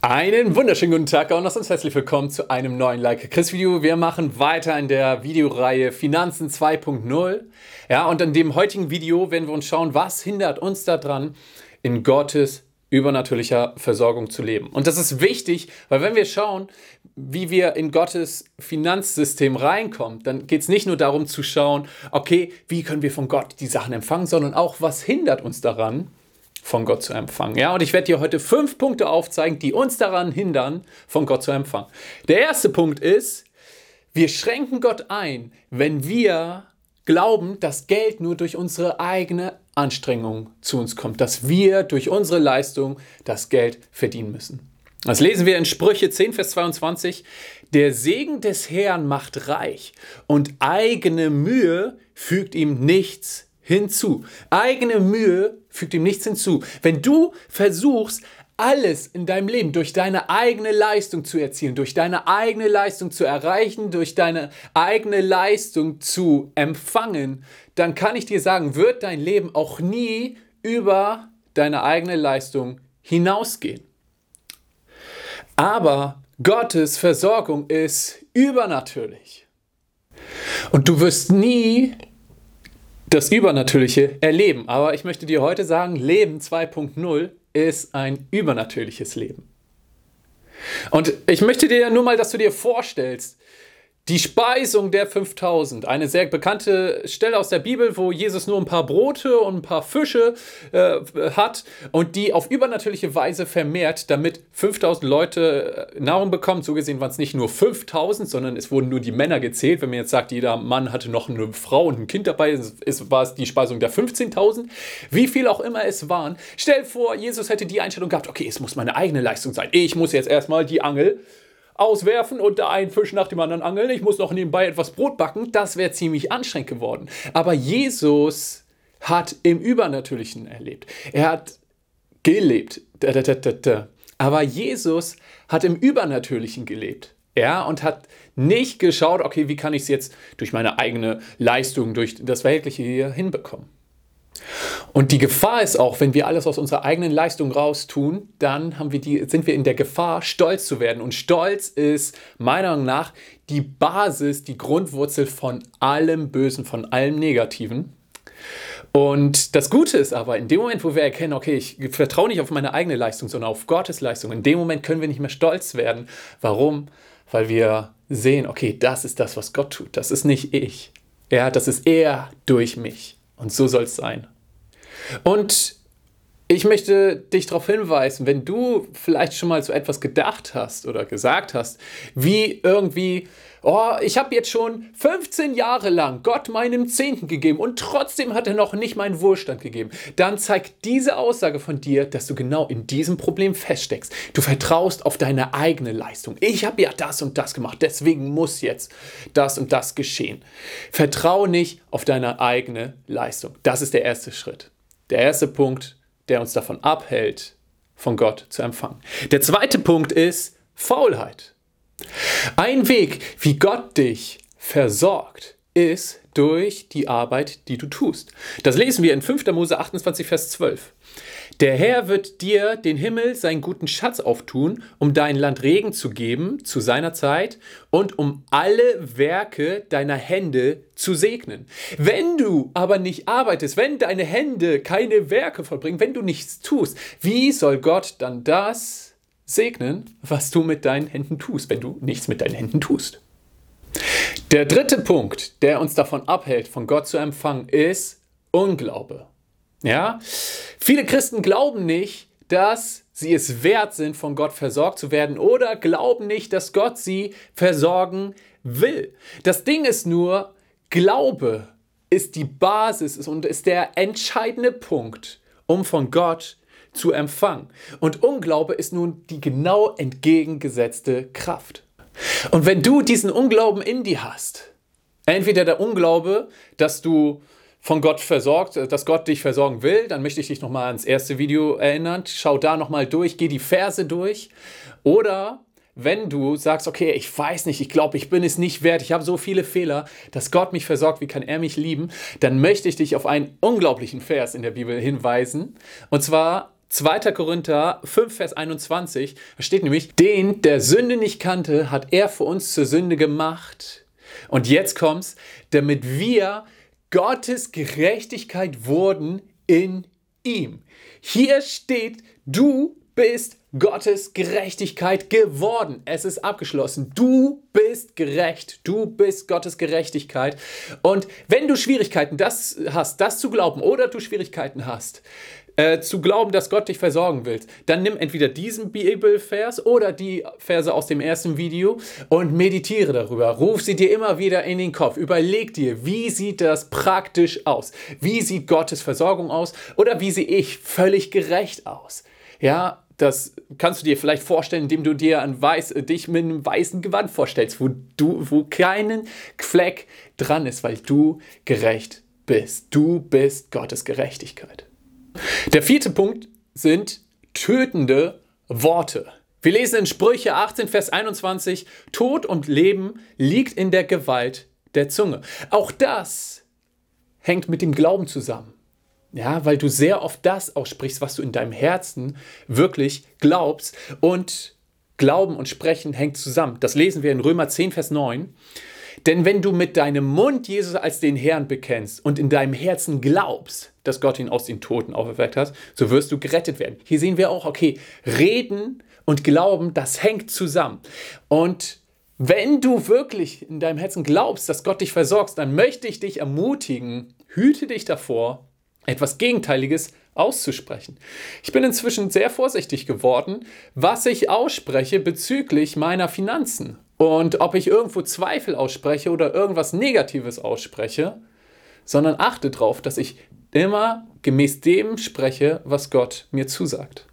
Einen wunderschönen guten Tag und uns herzlich willkommen zu einem neuen Like Chris Video. Wir machen weiter in der Videoreihe Finanzen 2.0. Ja, und in dem heutigen Video werden wir uns schauen, was hindert uns daran, in Gottes übernatürlicher Versorgung zu leben. Und das ist wichtig, weil wenn wir schauen, wie wir in Gottes Finanzsystem reinkommen, dann geht es nicht nur darum zu schauen, okay, wie können wir von Gott die Sachen empfangen, sondern auch, was hindert uns daran, von Gott zu empfangen. Ja, und ich werde dir heute fünf Punkte aufzeigen, die uns daran hindern, von Gott zu empfangen. Der erste Punkt ist, wir schränken Gott ein, wenn wir glauben, dass Geld nur durch unsere eigene Anstrengung zu uns kommt, dass wir durch unsere Leistung das Geld verdienen müssen. Das lesen wir in Sprüche 10, Vers 22. Der Segen des Herrn macht reich und eigene Mühe fügt ihm nichts hinzu. Eigene Mühe fügt ihm nichts hinzu. Wenn du versuchst, alles in deinem Leben durch deine eigene Leistung zu erzielen, durch deine eigene Leistung zu erreichen, durch deine eigene Leistung zu empfangen, dann kann ich dir sagen, wird dein Leben auch nie über deine eigene Leistung hinausgehen. Aber Gottes Versorgung ist übernatürlich. Und du wirst nie das Übernatürliche erleben. Aber ich möchte dir heute sagen, Leben 2.0 ist ein übernatürliches Leben. Und ich möchte dir nur mal, dass du dir vorstellst, die Speisung der 5000, eine sehr bekannte Stelle aus der Bibel, wo Jesus nur ein paar Brote und ein paar Fische äh, hat und die auf übernatürliche Weise vermehrt, damit 5000 Leute äh, Nahrung bekommen. So gesehen waren es nicht nur 5000, sondern es wurden nur die Männer gezählt. Wenn man jetzt sagt, jeder Mann hatte noch eine Frau und ein Kind dabei, ist, war es die Speisung der 15.000. Wie viel auch immer es waren. Stell vor, Jesus hätte die Einstellung gehabt, okay, es muss meine eigene Leistung sein. Ich muss jetzt erstmal die Angel auswerfen und da einen Fisch nach dem anderen angeln. Ich muss noch nebenbei etwas Brot backen. Das wäre ziemlich anstrengend geworden. Aber Jesus hat im Übernatürlichen erlebt. Er hat gelebt. Aber Jesus hat im Übernatürlichen gelebt. Ja, und hat nicht geschaut, okay, wie kann ich es jetzt durch meine eigene Leistung, durch das Weltliche hier hinbekommen. Und die Gefahr ist auch, wenn wir alles aus unserer eigenen Leistung raustun, dann haben wir die, sind wir in der Gefahr, stolz zu werden. Und Stolz ist meiner Meinung nach die Basis, die Grundwurzel von allem Bösen, von allem Negativen. Und das Gute ist aber, in dem Moment, wo wir erkennen, okay, ich vertraue nicht auf meine eigene Leistung, sondern auf Gottes Leistung, in dem Moment können wir nicht mehr stolz werden. Warum? Weil wir sehen, okay, das ist das, was Gott tut. Das ist nicht ich. Ja, das ist er durch mich. Und so soll es sein. Und ich möchte dich darauf hinweisen, wenn du vielleicht schon mal so etwas gedacht hast oder gesagt hast, wie irgendwie, oh, ich habe jetzt schon 15 Jahre lang Gott meinem Zehnten gegeben und trotzdem hat er noch nicht meinen Wohlstand gegeben, dann zeigt diese Aussage von dir, dass du genau in diesem Problem feststeckst. Du vertraust auf deine eigene Leistung. Ich habe ja das und das gemacht, deswegen muss jetzt das und das geschehen. Vertraue nicht auf deine eigene Leistung. Das ist der erste Schritt. Der erste Punkt, der uns davon abhält, von Gott zu empfangen. Der zweite Punkt ist Faulheit. Ein Weg, wie Gott dich versorgt, ist durch die Arbeit, die du tust. Das lesen wir in 5. Mose 28, Vers 12. Der Herr wird dir den Himmel seinen guten Schatz auftun, um dein Land Regen zu geben zu seiner Zeit und um alle Werke deiner Hände zu segnen. Wenn du aber nicht arbeitest, wenn deine Hände keine Werke vollbringen, wenn du nichts tust, wie soll Gott dann das segnen, was du mit deinen Händen tust, wenn du nichts mit deinen Händen tust? Der dritte Punkt, der uns davon abhält, von Gott zu empfangen, ist Unglaube. Ja? Viele Christen glauben nicht, dass sie es wert sind, von Gott versorgt zu werden oder glauben nicht, dass Gott sie versorgen will. Das Ding ist nur, Glaube ist die Basis und ist der entscheidende Punkt, um von Gott zu empfangen. Und Unglaube ist nun die genau entgegengesetzte Kraft. Und wenn du diesen Unglauben in dir hast, entweder der Unglaube, dass du von Gott versorgt, dass Gott dich versorgen will, dann möchte ich dich nochmal ans erste Video erinnern. Schau da nochmal durch, geh die Verse durch. Oder wenn du sagst, okay, ich weiß nicht, ich glaube, ich bin es nicht wert, ich habe so viele Fehler, dass Gott mich versorgt, wie kann er mich lieben, dann möchte ich dich auf einen unglaublichen Vers in der Bibel hinweisen. Und zwar 2. Korinther 5, Vers 21. Da steht nämlich, den, der Sünde nicht kannte, hat er für uns zur Sünde gemacht. Und jetzt kommt's, damit wir Gottes Gerechtigkeit wurden in ihm. Hier steht, du bist Gottes Gerechtigkeit geworden. Es ist abgeschlossen. Du bist gerecht. Du bist Gottes Gerechtigkeit. Und wenn du Schwierigkeiten das hast, das zu glauben, oder du Schwierigkeiten hast, äh, zu glauben, dass Gott dich versorgen will, dann nimm entweder diesen Bibelvers oder die Verse aus dem ersten Video und meditiere darüber. Ruf sie dir immer wieder in den Kopf. Überleg dir, wie sieht das praktisch aus? Wie sieht Gottes Versorgung aus? Oder wie sehe ich völlig gerecht aus? Ja, das kannst du dir vielleicht vorstellen, indem du dir ein weiß, dich mit einem weißen Gewand vorstellst, wo du, wo keinen Fleck dran ist, weil du gerecht bist. Du bist Gottes Gerechtigkeit. Der vierte Punkt sind tötende Worte. Wir lesen in Sprüche 18, Vers 21, Tod und Leben liegt in der Gewalt der Zunge. Auch das hängt mit dem Glauben zusammen. Ja, weil du sehr oft das aussprichst, was du in deinem Herzen wirklich glaubst. Und Glauben und Sprechen hängt zusammen. Das lesen wir in Römer 10, Vers 9. Denn wenn du mit deinem Mund Jesus als den Herrn bekennst und in deinem Herzen glaubst, dass Gott ihn aus den Toten auferweckt hat, so wirst du gerettet werden. Hier sehen wir auch, okay, Reden und Glauben, das hängt zusammen. Und wenn du wirklich in deinem Herzen glaubst, dass Gott dich versorgt, dann möchte ich dich ermutigen, hüte dich davor, etwas Gegenteiliges auszusprechen. Ich bin inzwischen sehr vorsichtig geworden, was ich ausspreche bezüglich meiner Finanzen. Und ob ich irgendwo Zweifel ausspreche oder irgendwas Negatives ausspreche, sondern achte darauf, dass ich immer gemäß dem spreche, was Gott mir zusagt.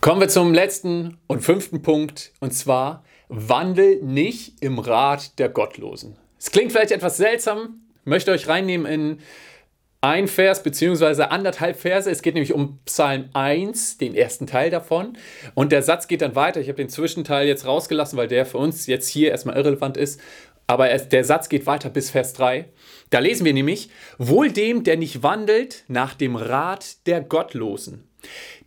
Kommen wir zum letzten und fünften Punkt, und zwar wandel nicht im Rat der Gottlosen. Es klingt vielleicht etwas seltsam, möchte euch reinnehmen in ein Vers beziehungsweise anderthalb Verse. Es geht nämlich um Psalm 1, den ersten Teil davon. Und der Satz geht dann weiter. Ich habe den Zwischenteil jetzt rausgelassen, weil der für uns jetzt hier erstmal irrelevant ist. Aber es, der Satz geht weiter bis Vers 3. Da lesen wir nämlich, wohl dem, der nicht wandelt nach dem Rat der Gottlosen.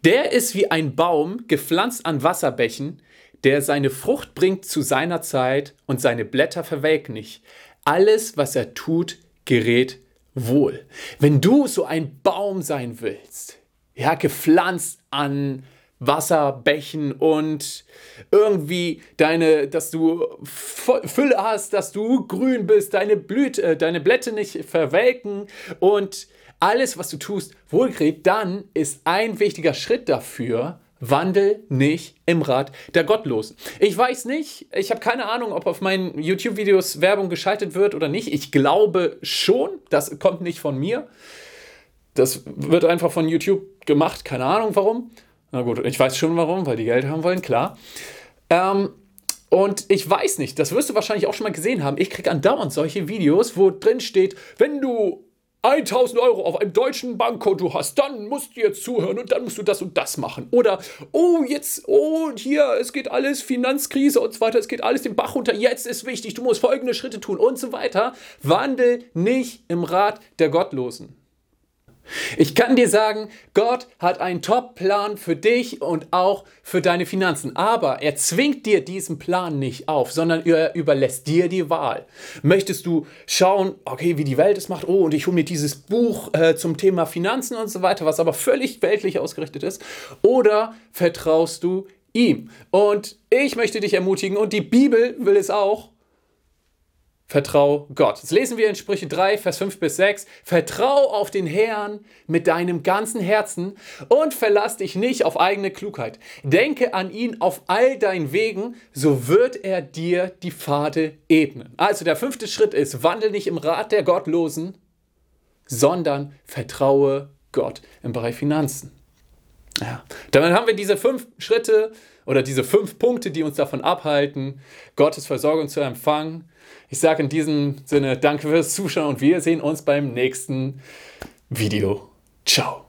Der ist wie ein Baum, gepflanzt an Wasserbächen, der seine Frucht bringt zu seiner Zeit und seine Blätter verwelken nicht. Alles, was er tut, gerät wohl. Wenn du so ein Baum sein willst, ja, gepflanzt an Wasserbächen und irgendwie deine, dass du Fülle hast, dass du grün bist, deine Blüte, äh, deine Blätter nicht verwelken und alles, was du tust, wohlgerät, dann ist ein wichtiger Schritt dafür, Wandel nicht im Rat der Gottlosen. Ich weiß nicht, ich habe keine Ahnung, ob auf meinen YouTube-Videos Werbung geschaltet wird oder nicht. Ich glaube schon, das kommt nicht von mir. Das wird einfach von YouTube gemacht, keine Ahnung warum. Na gut, ich weiß schon warum, weil die Geld haben wollen, klar. Ähm, und ich weiß nicht, das wirst du wahrscheinlich auch schon mal gesehen haben. Ich kriege andauernd solche Videos, wo drin steht, wenn du 1000 Euro auf einem deutschen Bankkonto hast, dann musst du jetzt zuhören und dann musst du das und das machen. Oder, oh, jetzt, oh, hier, es geht alles, Finanzkrise und so weiter, es geht alles den Bach runter, jetzt ist wichtig, du musst folgende Schritte tun und so weiter. Wandel nicht im Rat der Gottlosen. Ich kann dir sagen, Gott hat einen Top-Plan für dich und auch für deine Finanzen. Aber er zwingt dir diesen Plan nicht auf, sondern er überlässt dir die Wahl. Möchtest du schauen, okay, wie die Welt es macht, oh, und ich hole mir dieses Buch äh, zum Thema Finanzen und so weiter, was aber völlig weltlich ausgerichtet ist? Oder vertraust du ihm? Und ich möchte dich ermutigen, und die Bibel will es auch, Vertrau Gott. Das lesen wir in Sprüche 3, Vers 5 bis 6. Vertrau auf den Herrn mit deinem ganzen Herzen und verlass dich nicht auf eigene Klugheit. Denke an ihn auf all deinen Wegen, so wird er dir die Pfade ebnen. Also der fünfte Schritt ist, wandel nicht im Rat der Gottlosen, sondern vertraue Gott im Bereich Finanzen. Ja. Damit haben wir diese fünf Schritte oder diese fünf Punkte, die uns davon abhalten, Gottes Versorgung zu empfangen ich sage in diesem Sinne danke fürs Zuschauen und wir sehen uns beim nächsten Video. Ciao.